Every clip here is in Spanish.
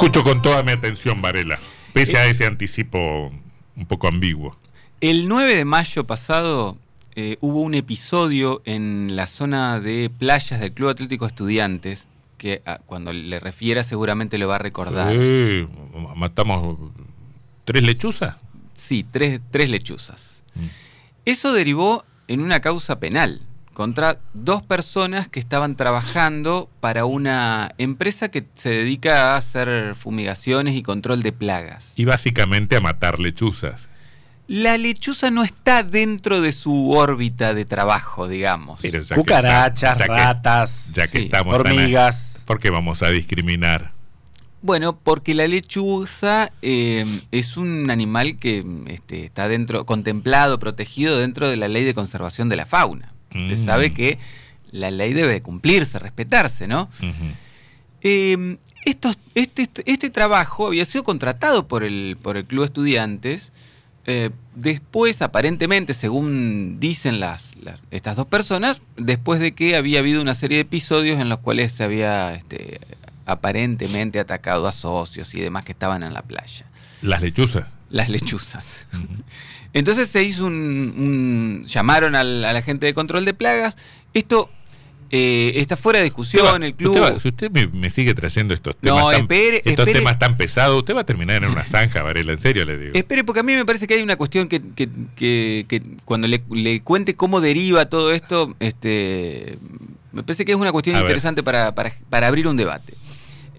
Escucho con toda mi atención, Varela, pese a ese anticipo un poco ambiguo. El 9 de mayo pasado eh, hubo un episodio en la zona de playas del Club Atlético Estudiantes, que ah, cuando le refiera seguramente lo va a recordar. Sí, matamos tres lechuzas. Sí, tres, tres lechuzas. Eso derivó en una causa penal contra dos personas que estaban trabajando para una empresa que se dedica a hacer fumigaciones y control de plagas. Y básicamente a matar lechuzas. La lechuza no está dentro de su órbita de trabajo, digamos. Pero ya que Cucarachas, está- ya que- ratas, ya que sí, estamos tan- hormigas. ¿Por qué vamos a discriminar? Bueno, porque la lechuza eh, es un animal que este, está dentro, contemplado, protegido dentro de la ley de conservación de la fauna. Usted Mm. sabe que la ley debe de cumplirse, respetarse, ¿no? Eh, estos- este, este trabajo había sido contratado por el, por el Club Estudiantes. eh, después, aparentemente, según dicen las, las- estas dos personas, después de que había habido una serie de episodios en los cuales se había este, aparentemente atacado a socios y demás que estaban en la playa. Las lechuzas. Las lechuzas. Entonces se hizo un. un- llamaron al, a la gente de control de plagas. Esto eh, está fuera de discusión. Va- el club. usted va- si usted me, me sigue trayendo estos No, temas, tan, espere, estos espere. temas tan pesados, usted va a terminar en una zanja, Varela, en serio le digo. Espere, porque a mí me parece que hay una cuestión que, que- que- que cuando le, le cuente cómo deriva todo esto, este, me parece que es una cuestión A interesante para, para- para abrir un debate.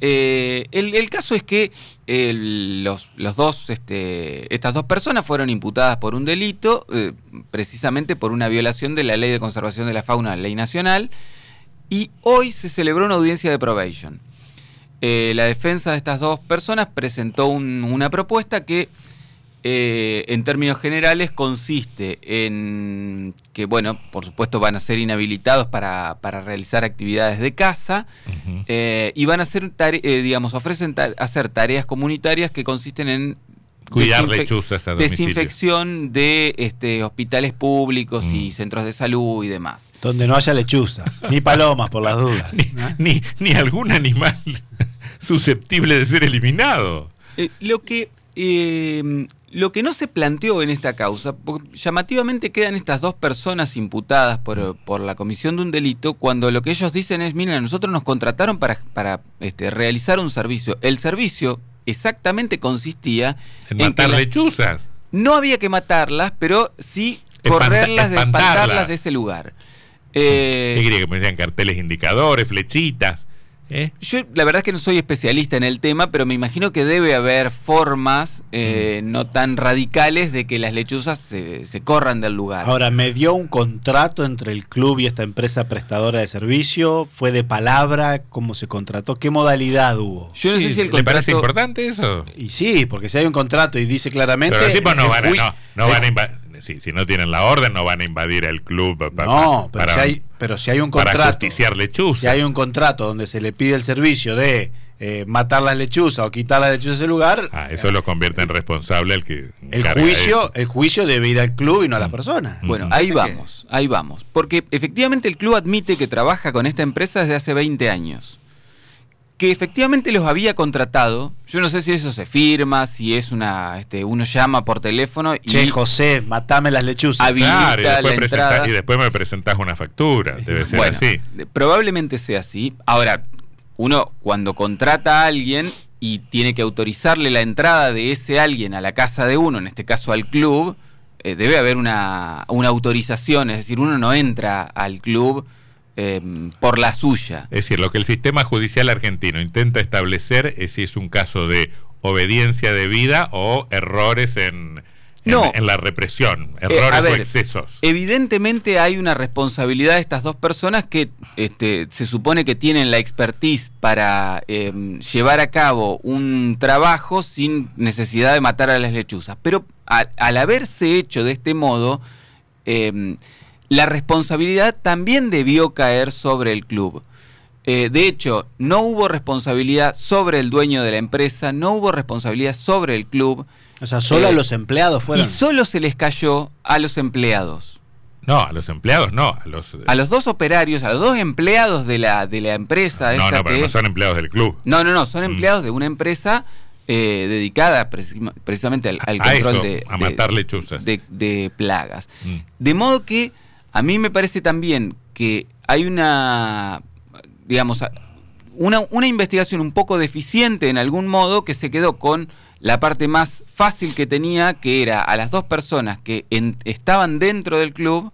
Eh, el, caso es que los, dos, este, estas dos personas fueron imputadas por un delito, eh, precisamente por una violación de la ley de conservación de la fauna, ley nacional, y hoy se celebró una audiencia de probation. Eh, la defensa de estas dos personas presentó un- una propuesta que, eh, en términos generales, consiste en que, bueno, por supuesto van a ser inhabilitados para, para realizar actividades de caza Ujú. eh, y van a hacer, tare- eh, digamos, ofrecen ta- hacer tareas comunitarias que consisten en Cuidar lechuzas a domicilio. desinfección de este, hospitales públicos y Mm. centros de salud y demás. Donde no haya lechuzas, ni palomas por las dudas. Ni, ¿no? ni, ni algún animal susceptible de ser eliminado. Eh, lo que eh, lo que no se planteó en esta causa, llamativamente quedan estas dos personas imputadas por, por la comisión de un delito, cuando lo que ellos dicen es, miren, nosotros nos contrataron para, para este, realizar un servicio. El servicio exactamente consistía En que matar lechuzas. no había que matarlas, pero sí Espanta- correrlas, de espantarlas. espantarlas de ese lugar. Eh, ¿Qué quería que me decían carteles indicadores, flechitas? ¿Eh? Yo la verdad es que no soy especialista en el tema, pero me imagino que debe haber formas eh, no tan radicales de que las lechuzas se, se corran del lugar. Ahora, ¿me dio un contrato entre el club y esta empresa prestadora de servicio? ¿Fue de palabra? ¿Cómo se contrató? ¿Qué modalidad hubo? Yo no sé si el ¿Le parece contrato... importante eso? Y sí, porque si hay un contrato y dice claramente... Pero los tipos no van a, no, no van a si, si no tienen la orden, no van a invadir el club pa- pa- No, pero, para, si hay, pero si hay un para contrato... justiciar lechuzas. Si hay un contrato donde se le pide el servicio de eh, matar las lechuzas o quitar las lechuzas del lugar, Ah, eso lo convierte en responsable al que el juicio, eso. el juicio debe ir al club y no a las Mm. personas. Bueno, Ujú. ahí que- vamos, ahí vamos. Porque efectivamente el club admite que trabaja con esta empresa desde hace 20 años. Que efectivamente los había contratado. Yo no sé si eso se firma, si es una. Este, uno llama por teléfono y. Che, José, matame las lechuzas. Claro, y después, la presentás- entrada. y después me presentás una factura. Debe ser Bueno, así. probablemente sea así. Ahora, uno cuando contrata a alguien y tiene que autorizarle la entrada de ese alguien a la casa de uno, en este caso al club, eh, debe haber una, una autorización, es decir, uno no entra al club eh, por la suya. Es decir, lo que el sistema judicial argentino intenta establecer es si es un caso de obediencia debida o errores en, en, No. en la represión, Eh, errores ver, o excesos. Evidentemente hay una responsabilidad de estas dos personas que este, se supone que tienen la expertise para eh, llevar a cabo un trabajo sin necesidad de matar a las lechuzas. Pero al, al haberse hecho de este modo, eh, la responsabilidad también debió caer sobre el club. Eh, de hecho, no hubo responsabilidad sobre el dueño de la empresa, no hubo responsabilidad sobre el club O sea, solo Eh, a los empleados fueron. y solo se les cayó a los empleados. No, a los empleados no, a los... A los dos operarios, a los dos empleados de la, de la empresa. no, esta no, pero que- no son empleados del club. no, no, no, son Mm. empleados de una empresa eh, dedicada preci- precisamente al, al A control eso, de, a de- matar lechuzas. de- de plagas. Mm. De modo que a mí me parece también que hay una, digamos, una, una investigación un poco deficiente en algún modo que se quedó con la parte más fácil que tenía, que era a las dos personas que estaban dentro del club,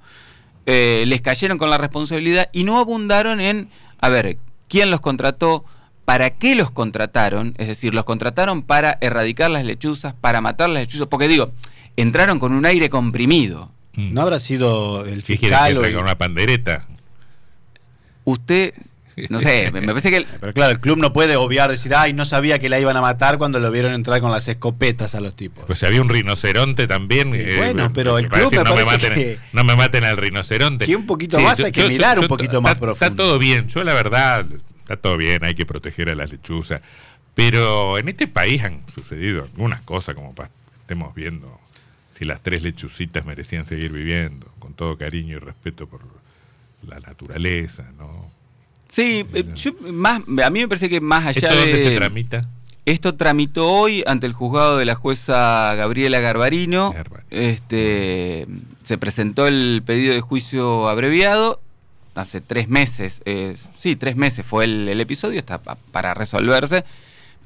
eh, les cayeron con la responsabilidad y no abundaron en, a ver, quién los contrató, para qué los contrataron, es decir, los contrataron para erradicar las lechuzas, para matar las lechuzas, porque digo, entraron con un aire comprimido. Mm. ¿No habrá sido el ¿Qué quiere que fiscal o el- una pandereta? Usted, no sé, me me parece que... el- Pero claro, el club no puede obviar decir, ay, no sabía que la iban a matar cuando lo vieron entrar con las escopetas a los tipos. Pues había un rinoceronte también. Eh, bueno, pero el para club decir, me no parece maten, que- No me maten al rinoceronte. Que un poquito más hay que mirar un poquito más está- profundo. Está todo bien, yo la verdad, está todo bien, hay que proteger a las lechuzas. Pero en este país han sucedido algunas cosas como para que estemos viendo si las tres lechucitas merecían seguir viviendo, con todo cariño y respeto por la naturaleza, ¿no? Sí, eh, yo más, a mí me parece que más allá ¿Esto dónde se de... tramita? Esto tramitó hoy ante el juzgado de la jueza Gabriela Garbarino. Garbarino. Este, se presentó el pedido de juicio abreviado hace tres meses. eh, sí, tres meses fue el, el episodio, está pa- para resolverse.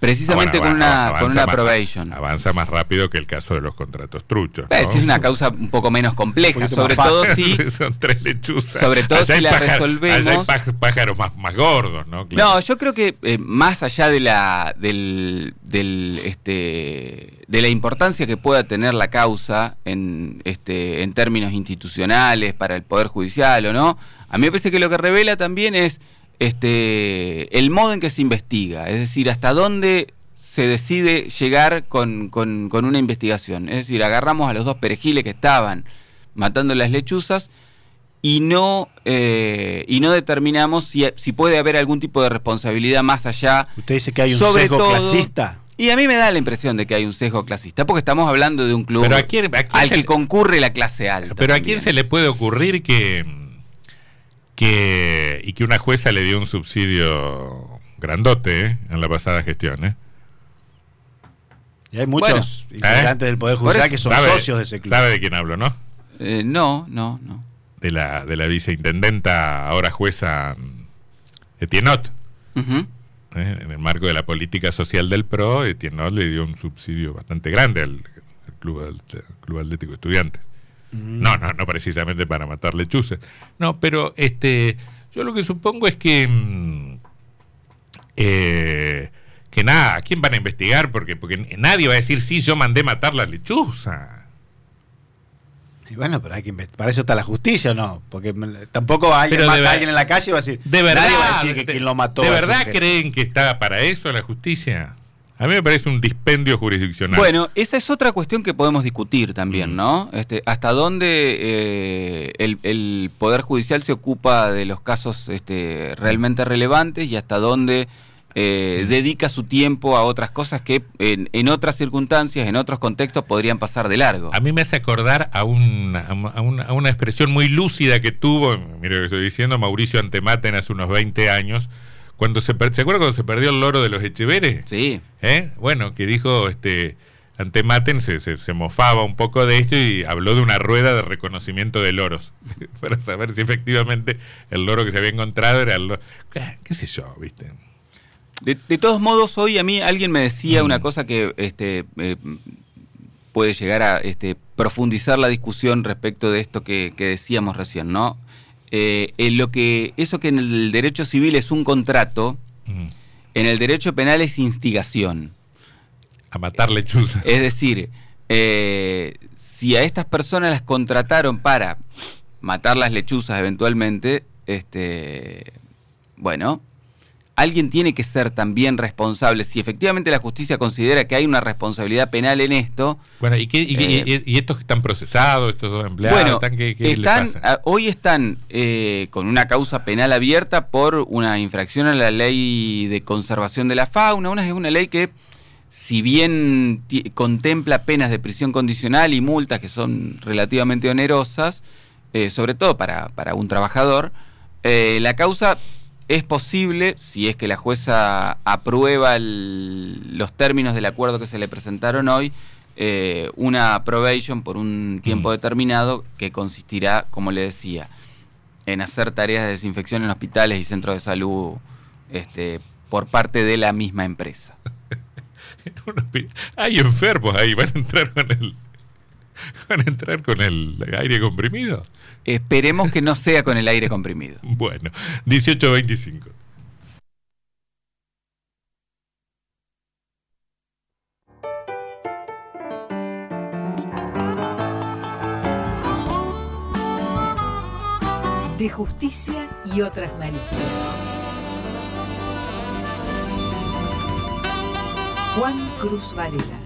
Precisamente Ah, bueno, con una, avanza con una más- probation. Avanza más rápido que el caso de los contratos truchos. ¿no? sí, es una causa un poco menos compleja, sobre todo si Son tres lechuzas. Sobre todo si la resolvemos- allá hay pájaros más, más gordos, ¿no? Claro. No, yo creo que eh, más allá de la del, del, este de la importancia que pueda tener la causa en este en términos institucionales para el poder judicial o no, a mí me parece que lo que revela también es este el modo en que se investiga, es decir, hasta dónde se decide llegar con, con- con una investigación. Es decir, agarramos a los dos perejiles que estaban matando las lechuzas y no eh, y no determinamos si, si puede haber algún tipo de responsabilidad más allá. Usted dice que hay un Sobre sesgo todo- clasista. Y a mí me da la impresión de que hay un sesgo clasista, porque estamos hablando de un club Pero a quién- a quién al que le- concurre la clase alta. Pero a quién se le puede ocurrir que, que y que una jueza le dio un subsidio grandote ¿eh? en la pasada gestión, ¿eh? Y hay muchos Bueno, integrantes ¿eh? del Poder Judicial que son ¿Sabe- socios de ese club. ¿Sabe de quién hablo, no? Eh, no, no, no. De la, de la viceintendenta, ahora jueza Etienot. ¿eh? En el marco de la política social del PRO, Etienot le dio un subsidio bastante grande al, al club, al Club Atlético Estudiantes. Mm. No, no, no precisamente para matar lechuzas. No, pero este, yo lo que supongo es que mm, eh, que nada, ¿a quién van a investigar? Porque porque nadie va a decir sí, yo mandé matar las lechuzas. Y bueno, pero hay que para eso está la justicia, ¿o no? Porque tampoco alguien mata a alguien en la calle y va a decir, De verdad, nadie va a decir que de, quien lo mató. ¿De verdad creen que está para eso la justicia? A mí me parece un dispendio jurisdiccional. Bueno, esa es otra cuestión que podemos discutir también, Mm. ¿no? Este, hasta dónde eh, el, el Poder Judicial se ocupa de los casos este, realmente relevantes y hasta dónde eh, Mm. dedica su tiempo a otras cosas que en, en otras circunstancias, en otros contextos, podrían pasar de largo. A mí me hace acordar a una, a una, a una expresión muy lúcida que tuvo, mire lo que estoy diciendo, Mauricio Antematen hace unos 20 años, cuando se, per- ¿se acuerda cuando se perdió el loro de los Echeveres? Sí. ¿Eh? Bueno, que dijo este Antematen, se, se, se mofaba un poco de esto y habló de una rueda de reconocimiento de loros, para saber si efectivamente el loro que se había encontrado era el loro. ¿Qué, qué sé yo, viste? De, de todos modos, hoy a mí alguien me decía Mm. una cosa que este, eh, puede llegar a este, profundizar la discusión respecto de esto que, que decíamos recién, ¿no? Eh, en lo que eso que en el derecho civil es un contrato, en el derecho penal es instigación. A matar lechuzas. Es decir, Eh, si a estas personas las contrataron para matar las lechuzas eventualmente, este, bueno, alguien tiene que ser también responsable. Si efectivamente la justicia considera que hay una responsabilidad penal en esto. Bueno, ¿y, qué, y, Eh, y- y estos que están procesados, estos dos empleados, Bueno, están, ¿qué, qué les están, pasa? a- hoy están eh, con una causa penal abierta por una infracción a la ley de conservación de la fauna. Una es una ley que, si bien contempla penas de prisión condicional y multas que son relativamente onerosas, eh, sobre todo para, para un trabajador, la causa es posible, si es que la jueza aprueba el- los términos del acuerdo que se le presentaron hoy, eh, una probation por un tiempo Mm. determinado que consistirá, como le decía, en hacer tareas de desinfección en hospitales y centros de salud este, por parte de la misma empresa. Hay enfermos ahí, van a entrar con el. Van a entrar con el aire comprimido. Esperemos que no sea con el aire comprimido. Bueno, 18.25. De justicia y otras malicias. Juan Cruz Varela.